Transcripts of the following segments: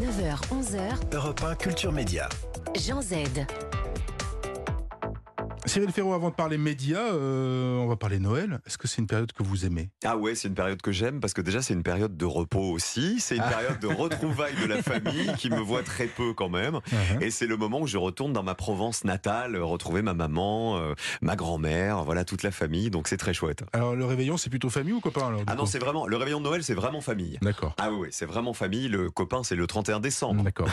9h, 11h, Europe 1 Culture Média. Jean Z. Cyril Ferraud, avant de parler médias, euh, on va parler Noël. Est-ce que c'est une période que vous aimez? Ah ouais, c'est une période que j'aime parce que déjà c'est une période de repos aussi, c'est une période de retrouvailles de la famille qui me voit très peu quand même, et c'est le moment où je retourne dans ma Provence natale, retrouver ma maman, euh, ma grand-mère, voilà toute la famille, donc c'est très chouette. Alors, le réveillon, c'est plutôt famille ou copain alors, Ah non, c'est vraiment le réveillon de Noël, c'est vraiment famille. D'accord. Ah oui, c'est vraiment famille. Le copain, c'est le 31 décembre. D'accord.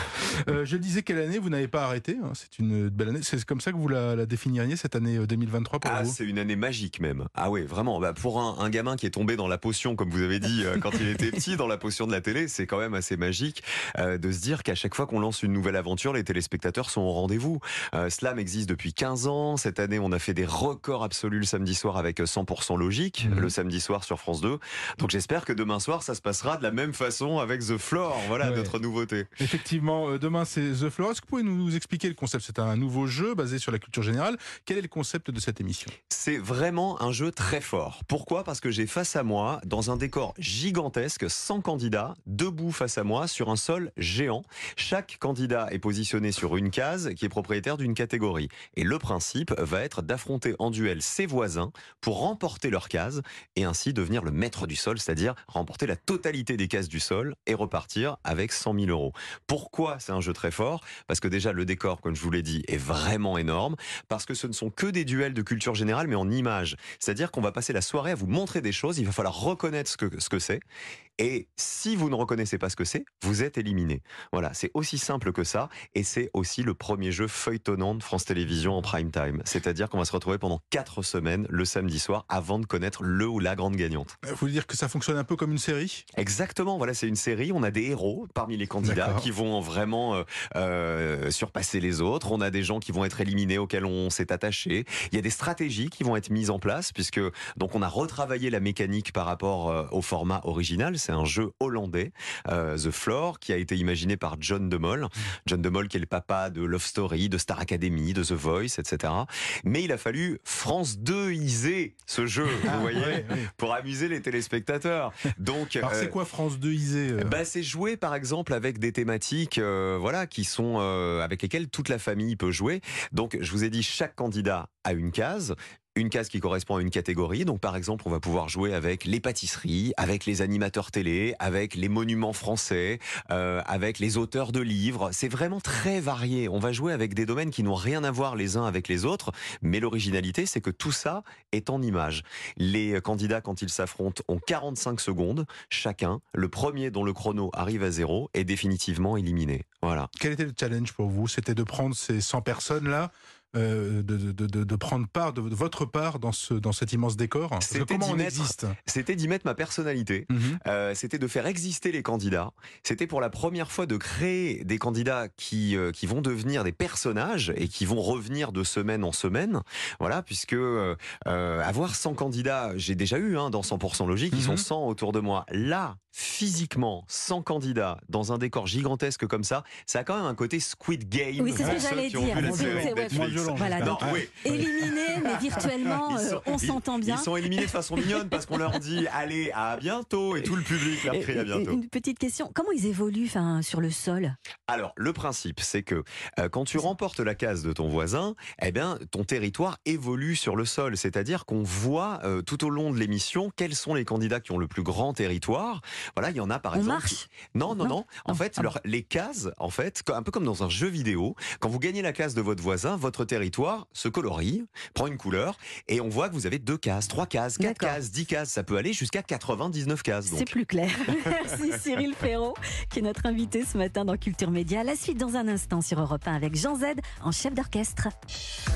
Euh, je disais, quelle année? Vous n'avez pas arrêté hein, C'est une belle année. C'est comme ça que vous la, la définiriez, cette année euh, 2023 pour Ah, vous c'est une année magique même. Ah oui, vraiment. Bah, pour un, un gamin qui est tombé dans la potion, comme vous avez dit euh, quand il était petit, dans la potion de la télé, c'est quand même assez magique euh, de se dire qu'à chaque fois qu'on lance une nouvelle aventure, les téléspectateurs sont au rendez-vous. Euh, Slam existe depuis 15 ans. Cette année, on a fait des records absolus le samedi soir avec 100% logique, Mhm. le samedi soir sur France 2. Donc j'espère que demain soir, ça se passera de la même façon avec The Floor. Voilà Ouais. notre nouveauté. Effectivement, euh, demain c'est The Floor. Est-ce que vous pouvez nous expliquer le concept? C'est un nouveau jeu basé sur la culture générale. Quel est le concept de cette émission C'est vraiment un jeu très fort. Pourquoi? Parce que j'ai face à moi, dans un décor gigantesque, 100 candidats, debout face à moi, sur un sol géant. Chaque candidat est positionné sur une case qui est propriétaire d'une catégorie. Et le principe va être d'affronter en duel ses voisins pour remporter leur case et ainsi devenir le maître du sol, c'est-à-dire remporter la totalité des cases du sol et repartir avec 100 000 euros. Pourquoi c'est un jeu très fort? Parce que déjà le décor, comme je vous l'ai dit, est vraiment énorme parce que ce ne sont que des duels de culture générale, mais en images. C'est-à-dire qu'on va passer la soirée à vous montrer des choses, il va falloir reconnaître ce que ce que c'est. Et si vous ne reconnaissez pas ce que c'est, vous êtes éliminé. Voilà, c'est aussi simple que ça, et c'est aussi le premier jeu feuilletonnant de France Télévisions en prime time. C'est-à-dire qu'on va se retrouver pendant quatre semaines le samedi soir avant de connaître le ou la grande gagnante. Euh, Vous voulez dire que ça fonctionne un peu comme une série? Exactement, voilà, c'est une série. On a des héros parmi les candidats qui vont vraiment euh, euh, surpasser les autres. On a des gens qui vont être éliminés auxquels on s'est attaché. Il y a des stratégies qui vont être mises en place puisque donc on a retravaillé la mécanique par rapport euh, au format original. C'est un jeu hollandais, euh, The Floor, qui a été imaginé par John DeMol. John DeMol qui est le papa de Love Story, de Star Academy, de The Voice, etc. Mais il a fallu France 2iser ce jeu, vous voyez, Ouais, ouais. pour amuser les téléspectateurs. Donc Alors euh, c'est quoi France 2 Isée euh? bah, c'est jouer par exemple avec des thématiques euh, voilà qui sont euh, avec lesquelles toute la famille peut jouer. Donc je vous ai dit chaque candidat a une case. Une case qui correspond à une catégorie. Donc, par exemple, on va pouvoir jouer avec les pâtisseries, avec les animateurs télé, avec les monuments français, euh, avec les auteurs de livres. C'est vraiment très varié. On va jouer avec des domaines qui n'ont rien à voir les uns avec les autres. Mais l'originalité, c'est que tout ça est en images. Les candidats, quand ils s'affrontent, ont 45 secondes chacun. Le premier dont le chrono arrive à zéro est définitivement éliminé. Voilà. Quel était le challenge pour vous? C'était de prendre ces 100 personnes-là, de, de, de, de prendre part, de, votre part dans, ce, dans cet immense décor Comment d'y on mettre- existe C'était d'y mettre ma personnalité. Mhm. Euh, c'était de faire exister les candidats. C'était pour la première fois de créer des candidats qui euh, qui vont devenir des personnages et qui vont revenir de semaine en semaine. Voilà, puisque euh, euh, avoir 100 candidats, j'ai déjà eu hein, dans 100% logique, ils sont Mhm. 100 autour de moi. Là, physiquement, 100 candidats dans un décor gigantesque comme ça, ça a quand même un côté Squid Game. Oui, c'est ce que j'allais dire. vu la Oui, série c'est- ouais, Netflix. Moins violent, Voilà, j'espère. Non, donc, oui. Éliminé, mais virtuellement, euh, on s'entend bien. Ils sont éliminés de façon mignonne parce qu'on leur dit allez à bientôt et tout le public leur crie à bientôt. Une petite question, comment ils évoluent sur le sol? Alors, le principe, c'est que euh, quand tu remportes la case de ton voisin, eh bien, ton territoire évolue sur le sol. C'est-à-dire qu'on voit euh, tout au long de l'émission quels sont les candidats qui ont le plus grand territoire. Voilà, il y en a par On exemple. marche Non, non, non. Non En Non. fait, Ah leur- les cases, en fait, un peu comme dans un jeu vidéo, quand vous gagnez la case de votre voisin, votre territoire se colorie, prend une couleur, et on voit que vous avez deux cases, trois cases, quatre cases, dix cases. Ça peut aller jusqu'à 99 cases. C'est plus clair. Merci Cyril Ferraud, qui est notre invité ce matin dans Culture Média. La suite dans un instant sur Europe 1 avec Jean Z en chef d'orchestre.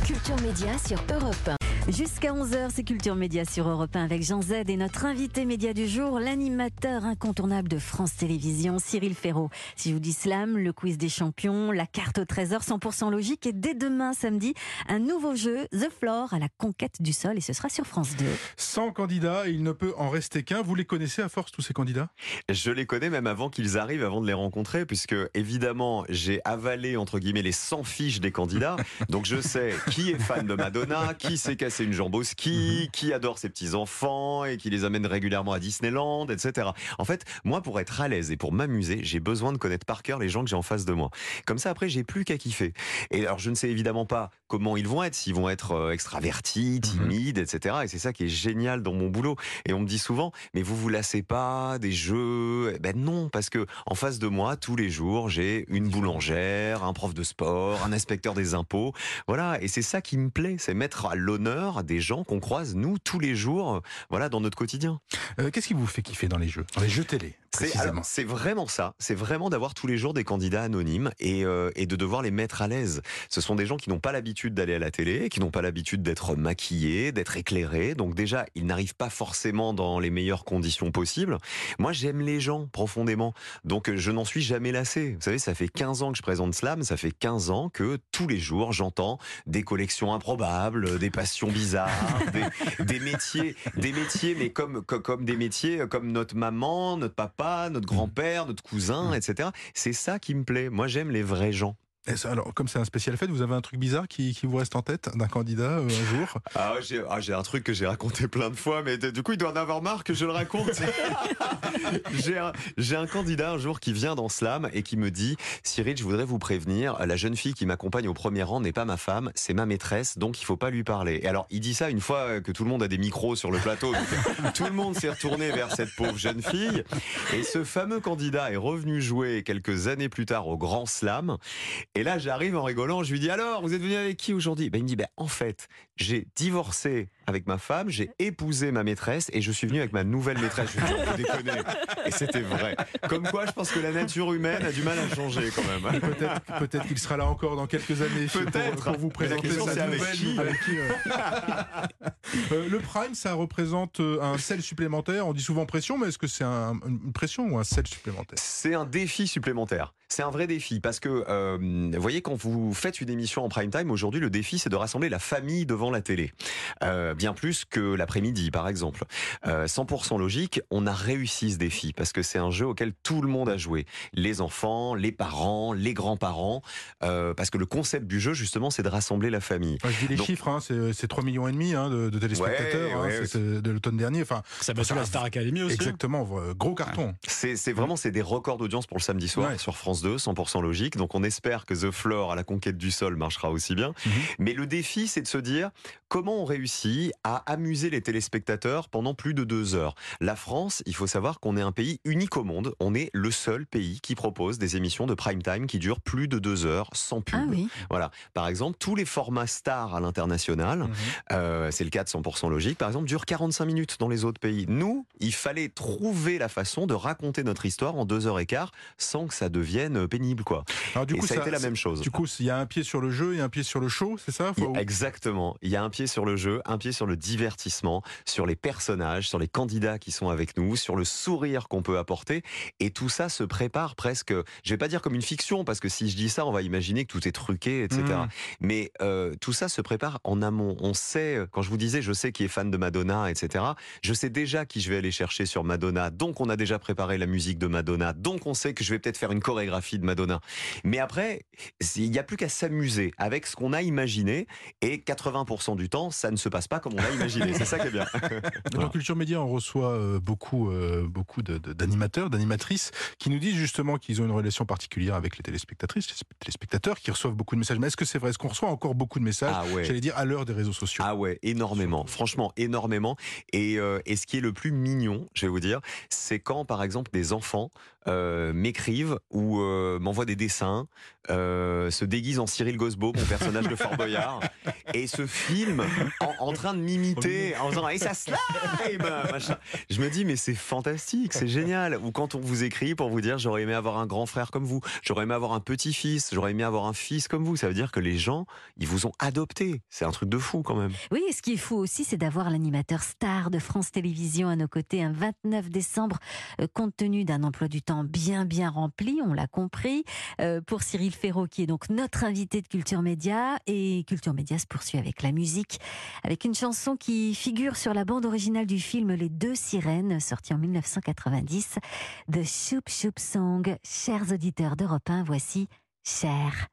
Culture Média sur Europe 1. Jusqu'à 11h, c'est Culture Média sur Europe 1 avec Jean Z et notre invité média du jour, l'animateur incontournable de France Télévisions, Cyril Ferraud. Si je vous dis slam, le quiz des champions, la carte au trésor 100% logique et dès demain samedi, un nouveau jeu, The Floor, à la conquête du sol et ce sera sur France 2. 100 candidats, il ne peut en rester qu'un. Vous les connaissez à force, tous ces candidats? Je les connais même avant qu'ils arrivent, avant de les rencontrer, puisque évidemment, j'ai avalé, entre guillemets, les 100 fiches des candidats. Donc je sais qui est fan de Madonna, qui s'est cassé passer une jambe au ski, Mhm. qui adore ses petits-enfants et qui les amène régulièrement à Disneyland, etc. En fait, moi, pour être à l'aise et pour m'amuser, j'ai besoin de connaître par cœur les gens que j'ai en face de moi. Comme ça, après, j'ai plus qu'à kiffer. Et alors, je ne sais évidemment pas comment ils vont être, s'ils vont être euh, extravertis, timides, etc. Et c'est ça qui est génial dans mon boulot. Et on me dit souvent, mais vous vous lassez pas des jeux? Eh Ben non, parce que en face de moi, tous les jours, j'ai une boulangère, un prof de sport, un inspecteur des impôts. Voilà, et c'est ça qui me plaît, c'est mettre à l'honneur des gens qu'on croise nous tous les jours, voilà, dans notre quotidien. Euh, Qu'est-ce qui vous fait kiffer dans les jeux Dans les jeux télé, C'est précisément? c'est vraiment ça. C'est vraiment d'avoir tous les jours des candidats anonymes et, euh, et de devoir les mettre à l'aise. Ce sont des gens qui n'ont pas l'habitude d'aller à la télé, qui n'ont pas l'habitude d'être maquillés, d'être éclairés. Donc déjà, ils n'arrivent pas forcément dans les meilleures conditions possibles. Moi, j'aime les gens profondément. Donc je n'en suis jamais lassé. Vous savez, ça fait 15 ans que je présente Slam. Ça fait 15 ans que tous les jours, j'entends des collections improbables, des passions bizarres, des, des métiers, des métiers, mais comme, comme, comme des métiers comme notre maman, notre papa, notre grand-père, notre cousin, etc. C'est ça qui me plaît. Moi, j'aime les vrais gens. Alors, comme c'est un spécial fête, vous avez un truc bizarre qui, qui vous reste en tête d'un candidat euh, un jour? Ah, j'ai ah, j'ai un truc que j'ai raconté plein de fois, mais de- du coup, il doit en avoir marre que je le raconte. j'ai un, candidat un jour qui vient dans Slam et qui me dit Cyril, je voudrais vous prévenir, la jeune fille qui m'accompagne au premier rang n'est pas ma femme, c'est ma maîtresse, donc il faut pas lui parler. Et alors, il dit ça une fois que tout le monde a des micros sur le plateau. donc tout le monde s'est retourné vers cette pauvre jeune fille. Et ce fameux candidat est revenu jouer quelques années plus tard au Grand Slam. Et là, j'arrive en rigolant, je lui dis alors, vous êtes venu avec qui aujourd'hui? Ben, Il me dit, ben, en fait, j'ai divorcé avec ma femme, j'ai épousé ma maîtresse et je suis venu avec ma nouvelle maîtresse. Je peut déconner. Et c'était vrai. Comme quoi, je pense que la nature humaine a du mal à changer quand même. Peut-être peut-être qu'il sera là encore dans quelques années pour, Peut-être. pour vous Mais la présenter sa avec nouvelle. qui avec qui, euh. Euh, le prime, ça représente euh, un sel supplémentaire. On dit souvent pression, mais est-ce que c'est un- une pression ou un sel supplémentaire? C'est un défi supplémentaire. C'est un vrai défi parce que, euh, vous voyez, quand vous faites une émission en prime time, aujourd'hui, le défi, c'est de rassembler la famille devant la télé. Euh, bien plus que l'après-midi, par exemple. Euh, 100% logique, on a réussi ce défi parce que c'est un jeu auquel tout le monde a joué. Les enfants, les parents, les grands-parents. euh, parce que le concept du jeu, justement, c'est de rassembler la famille. Enfin, Je dis les Donc- chiffres, hein, c'est c'est 3 millions et demi hein, de, de téléspectateurs Ouais, hein, de l'automne dernier. Enfin, Ça bat Ça- la Star Academy aussi. exactement, euh, gros carton. C'est c'est vraiment c'est des records d'audience pour le samedi soir Ouais. sur France 2, 100% logique. Donc on espère que The Floor à la conquête du sol marchera aussi bien. Mhm. Mais le défi, c'est de se dire comment on réussit à amuser les téléspectateurs pendant plus de deux heures. La France, il faut savoir qu'on est un pays unique au monde. On est le seul pays qui propose des émissions de prime time qui durent plus de deux heures sans pub. Ah oui. Voilà. Par exemple, tous les formats stars à l'international, Mhm. euh, c'est le cas de 100% logique, par exemple, dure 45 minutes dans les autres pays. Nous, il fallait trouver la façon de raconter notre histoire en deux heures et quart sans que ça devienne pénible, quoi. Alors du et coup, ça, a été la même chose. Du coup, il y a un pied sur le jeu et un pied sur le show, c'est ça? Faut- Exactement. Il y a un pied sur le jeu, un pied sur le divertissement, sur les personnages, sur les candidats qui sont avec nous, sur le sourire qu'on peut apporter. Et tout ça se prépare presque, je vais pas dire comme une fiction, parce que si je dis ça, on va imaginer que tout est truqué, etc. Mhm. Mais euh, tout ça se prépare en amont. On sait, euh, quand je vous disais, je sais qui est fan de Madonna, etc. Je sais déjà qui je vais aller chercher sur Madonna. Donc on a déjà préparé la musique de Madonna. Donc on sait que je vais peut-être faire une chorégraphie de Madonna. Mais après, il n'y a plus qu'à s'amuser avec ce qu'on a imaginé. Et 80% du temps, ça ne se passe pas comme on l'a imaginé. C'est ça qui est bien. Dans Culture Média, on reçoit euh, beaucoup, euh, beaucoup d'animateurs, d'animatrices qui nous disent justement qu'ils ont une relation particulière avec les téléspectatrices, les téléspectateurs, qui reçoivent beaucoup de messages. Mais est-ce que c'est vrai? Est-ce qu'on reçoit encore beaucoup de messages? Ah ouais. J'allais dire à l'heure des réseaux sociaux. Ah ouais, énormément. Franchement, énormément. Et, euh, et ce qui est le plus mignon, je vais vous dire, c'est quand, par exemple, des enfants euh, m'écrivent ou euh, m'envoient des dessins, euh, se déguisent en Cyril Gosbo, mon personnage de Fort Boyard, et se filment en, en train de m'imiter, en faisant et ça slime, machin. Je me dis mais c'est fantastique, c'est génial. Ou quand on vous écrit pour vous dire j'aurais aimé avoir un grand frère comme vous, j'aurais aimé avoir un petit-fils, j'aurais aimé avoir un fils comme vous. Ça veut dire que les gens, ils vous ont adopté. C'est un truc de fou quand même. Oui, et ce qui est fou aussi, c'est d'avoir l'animateur star de France Télévisions à nos côtés un 29 décembre, euh, compte tenu d'un emploi du temps bien bien rempli, on l'a compris, euh, pour Cyril Ferraud, qui est donc notre invité de Culture Média. Et Culture Média se poursuit avec la musique, avec une chanson qui figure sur la bande originale du film Les Deux Sirènes, sorti en 1990, The Shoop Shoop Song. Chers auditeurs d'Europe 1, voici Cher.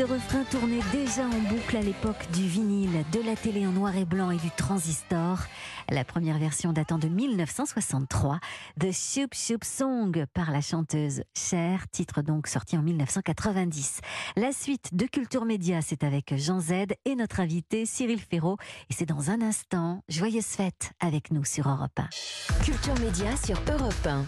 Ce refrain tournait déjà en boucle à l'époque du vinyle, de la télé en noir et blanc et du transistor. La première version datant de 1963, The Shoop Shoop Song par la chanteuse Cher, titre donc sorti en 1990. La suite de Culture Média, c'est avec Jean Z et notre invité Cyril Ferraud. Et c'est dans un instant. Joyeuse fête avec nous sur Europe 1. Culture Média sur Europe 1.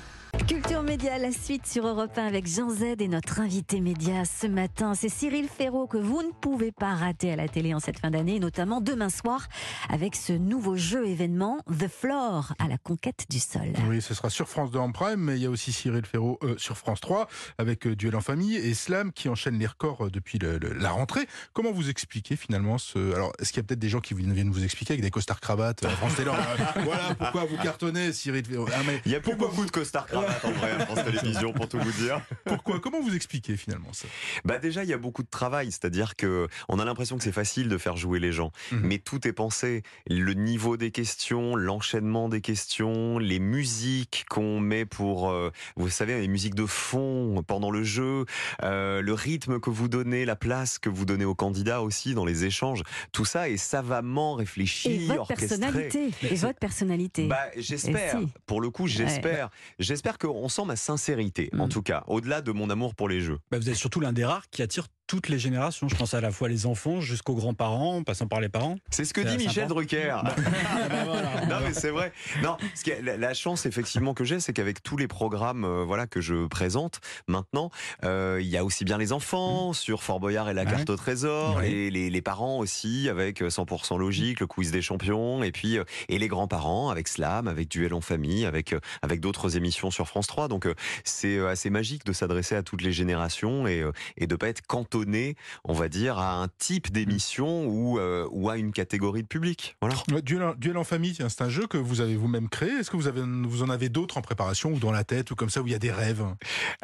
Culture Média, la suite sur Europe 1 avec Jean Z et notre invité média ce matin, c'est Cyril Ferraud que vous ne pouvez pas rater à la télé en cette fin d'année, notamment demain soir avec ce nouveau jeu événement The Floor à la conquête du sol. Oui, ce sera sur France 2 en prime, mais il y a aussi Cyril Ferraud euh, sur France 3 avec euh, Duel en famille et Slam qui enchaîne les records euh, depuis le, le, la rentrée. Comment vous expliquez finalement ce Alors, est-ce qu'il y a peut-être des gens qui viennent vous expliquer avec des costards cravates France Télé Voilà pourquoi vous cartonnez, Cyril Ferraud? Ah, mais il y a plus beaucoup de costards cravates en vrai à France Télévisions pour tout vous dire. Pourquoi? Comment vous expliquez finalement ça? Bah déjà il y a beaucoup de travail, c'est-à-dire que on a l'impression que c'est facile de faire jouer les gens, mmh. mais tout est pensé. Le niveau des questions, l'enchaînement des questions, les musiques qu'on met pour, euh, vous savez, les musiques de fond pendant le jeu, euh, le rythme que vous donnez, la place que vous donnez aux candidats aussi dans les échanges, tout ça est savamment réfléchi, et votre orchestré. Personnalité. Et votre personnalité. Bah, j'espère. Si. Pour le coup, j'espère. Ouais. J'espère qu'on sent ma sincérité, mmh. en tout cas, au-delà de mon amour pour les jeux. Bah vous êtes surtout l'un des rares qui attire toutes les générations. Je pense à la fois les enfants jusqu'aux grands-parents, en passant par les parents. C'est ce que dit Michel Drucker. ben voilà, non mais c'est vrai. Non, ce qui est, la, la, chance effectivement que j'ai, c'est qu'avec tous les programmes euh, voilà que je présente maintenant, euh, il y a aussi bien les enfants mmh. sur Fort Boyard et la carte ouais. au trésor, ouais. et les, les, parents aussi avec 100% logique, le quiz des champions, et puis euh, et les grands-parents avec Slam, avec Duel en famille, avec avec d'autres émissions sur France 3. Donc c'est assez magique de s'adresser à toutes les générations et et de pas être cantonné on va dire, à un type d'émission ou, euh, ou à une catégorie de public. Voilà. Duel, Duel en famille, c'est un jeu que vous avez vous-même créé. Est-ce que vous, avez, vous en avez d'autres en préparation ou dans la tête ou comme ça où il y a des rêves?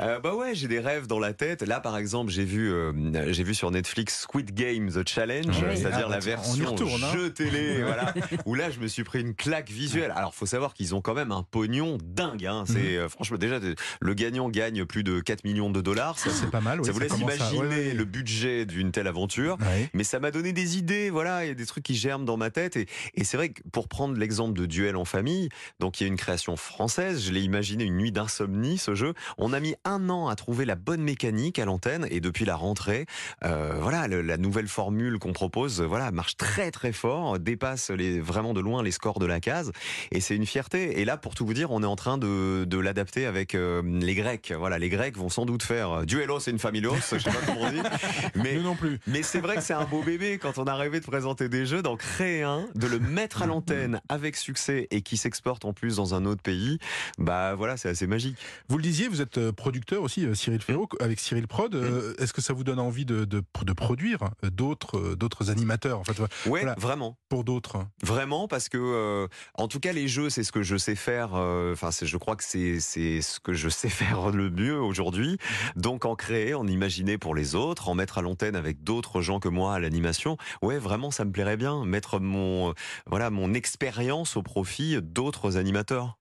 Euh, Bah ouais, j'ai des rêves dans la tête. Là, par exemple, j'ai vu, euh, j'ai vu sur Netflix Squid Game The Challenge, oui. c'est-à-dire ah, la version retourne, hein. jeu télé, voilà, où là, je me suis pris une claque visuelle. Alors, faut savoir qu'ils ont quand même un pognon dingue. Hein. C'est mmh. franchement déjà le gagnant gagne plus de 4 millions de dollars. Ça, c'est pas mal. Ça vous laisse imaginer ouais, ouais. le budget d'une telle aventure. Ouais. Mais ça m'a donné des idées, voilà, il y a des trucs qui germent dans ma tête. Et, et c'est vrai que pour prendre l'exemple de Duel en famille, donc il y a une création française, je l'ai imaginé une nuit d'insomnie, ce jeu. On a mis un an à trouver la bonne mécanique à l'antenne et depuis la rentrée, euh, voilà, le, la nouvelle formule qu'on propose, voilà, marche très très fort, dépasse les, vraiment de loin les scores de la case. Et c'est une fierté. Et là, pour tout vous dire, on est en train de, de l'adapter avec euh, les Grecs. Voilà, les Grecs vont sans doute faire Duelos et Infamilos, je sais pas comment on dit. Mais, Nous non plus. Mais c'est vrai que c'est un beau bébé quand on a rêvé de présenter des jeux, d'en créer un, de le mettre à l'antenne avec succès et qui s'exporte en plus dans un autre pays. Bah voilà, c'est assez magique. Vous le disiez, vous êtes producteur aussi, Cyril Ferraud, avec Cyril Prod. Euh, Est-ce que ça vous donne envie de, de, de produire d'autres d'autres animateurs en fait Ouais, voilà, vraiment. Pour d'autres. Vraiment, parce que euh, en tout cas les jeux, c'est ce que je sais faire. Enfin, euh, je crois que c'est c'est ce que je sais faire le mieux aujourd'hui. Donc en créer, en imaginer pour les autres, en mettre à l'antenne avec d'autres gens que moi à l'animation. Ouais, vraiment, ça me plairait bien mettre mon voilà mon expérience au profit d'autres animateurs.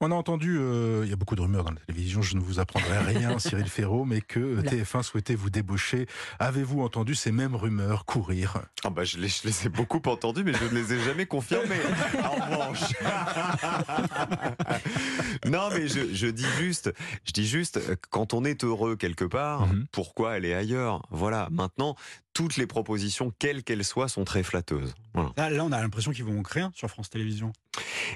On a entendu, euh, il y a beaucoup de rumeurs dans la télévision, je ne vous apprendrai rien, Cyril Ferraud, mais que TF1 souhaitait vous débaucher. Avez-vous entendu ces mêmes rumeurs courir? Ah bah je, les, je les ai beaucoup entendues, mais je ne les ai jamais confirmées. en revanche. non, mais je, je, dis juste, je dis juste, quand on est heureux quelque part, mm -hmm. pourquoi aller ailleurs? Voilà. Maintenant, toutes les propositions, quelles qu'elles soient, sont très flatteuses. Voilà. Là, là, on a l'impression qu'ils vont créer un sur France Télévisions.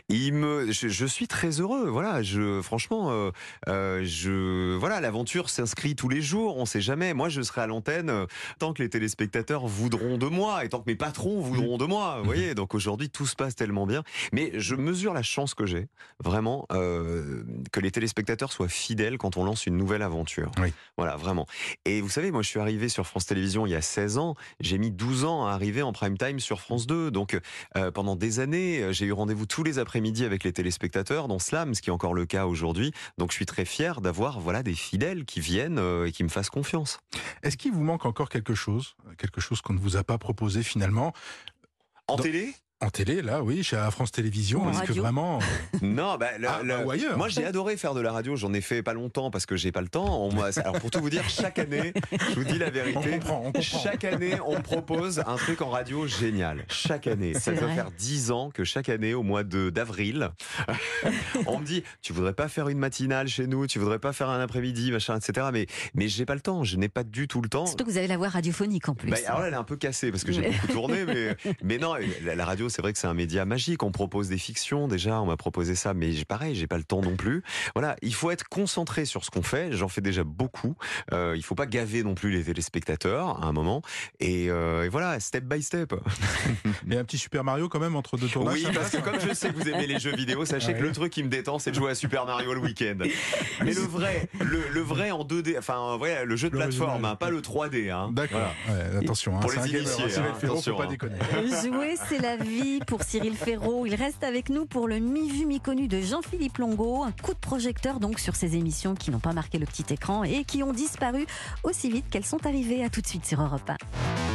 Il me, je, je, suis très heureux. Voilà, je, franchement, euh, euh, je, voilà, l'aventure s'inscrit tous les jours. On sait jamais. Moi, je serai à l'antenne euh, tant que les téléspectateurs voudront de moi et tant que mes patrons voudront de moi. Vous voyez. Donc aujourd'hui, tout se passe tellement bien. Mais je mesure la chance que j'ai, vraiment, euh, que les téléspectateurs soient fidèles quand on lance une nouvelle aventure. Oui. Voilà, vraiment. Et vous savez, moi, je suis arrivé sur France Télévisions il y a 16 ans. J'ai mis 12 ans à arriver en prime time sur France 2. Donc pendant des années, j'ai eu rendez-vous tous les après-midi avec les téléspectateurs dans Ce qui est encore le cas aujourd'hui. Donc je suis très fier d'avoir voilà des fidèles qui viennent euh, et qui me fassent confiance. Est-ce qu'il vous manque encore quelque chose, quelque chose qu'on ne vous a pas proposé finalement? En Dans... télé? En télé, là, oui, chez France Télévisions. Est-ce que vraiment. Non, bah, le- Ah, le- bah, ou ailleurs. moi j'ai adoré faire de la radio. J'en ai fait pas longtemps parce que j'ai pas le temps. On alors pour tout vous dire, chaque année, je vous dis la On vérité. comprend, on comprend. Chaque année, on propose un truc en radio génial. Chaque année. Ça doit faire 10 ans que chaque année, au mois de d'avril, on me dit Tu voudrais pas faire une matinale chez nous Tu voudrais pas faire un après-midi, machin, etc. Mais, mais j'ai pas le temps. Je n'ai pas du tout le temps. Surtout que vous avez la voix radiophonique en plus. Bah, alors là, elle est un peu cassée parce que j'ai beaucoup tourné, mais, mais non, la, la radio, c'est vrai que c'est un média magique. On propose des fictions déjà, on m'a proposé ça, mais j'ai- pareil, j'ai pas le temps non plus. Voilà, il faut être concentré sur ce qu'on fait. J'en fais déjà beaucoup. Euh, il faut pas gaver non plus les téléspectateurs à un moment. Et, euh, et voilà, step by step. Et un petit Super Mario quand même entre deux tournages. Oui, parce que passe comme je sais que vous aimez les jeux vidéo, sachez Ouais. que le truc qui me détend, c'est de jouer à Super Mario le week-end. Mais le vrai, le, le vrai en 2D, enfin, voilà, le jeu de plateforme, hein, pas le 3D. Hein. D'accord. Ouais, attention, hein, Pour c'est les initiés, hein, hein, attention, faut pas hein. déconner. Jouer, c'est la vie pour Cyril Ferraud. Il reste avec nous pour le mi-vu, mi-connu de Jean-Philippe Longo. Un coup de projecteur donc sur ces émissions qui n'ont pas marqué le petit écran et qui ont disparu aussi vite qu'elles sont arrivées. À tout de suite sur Europe 1.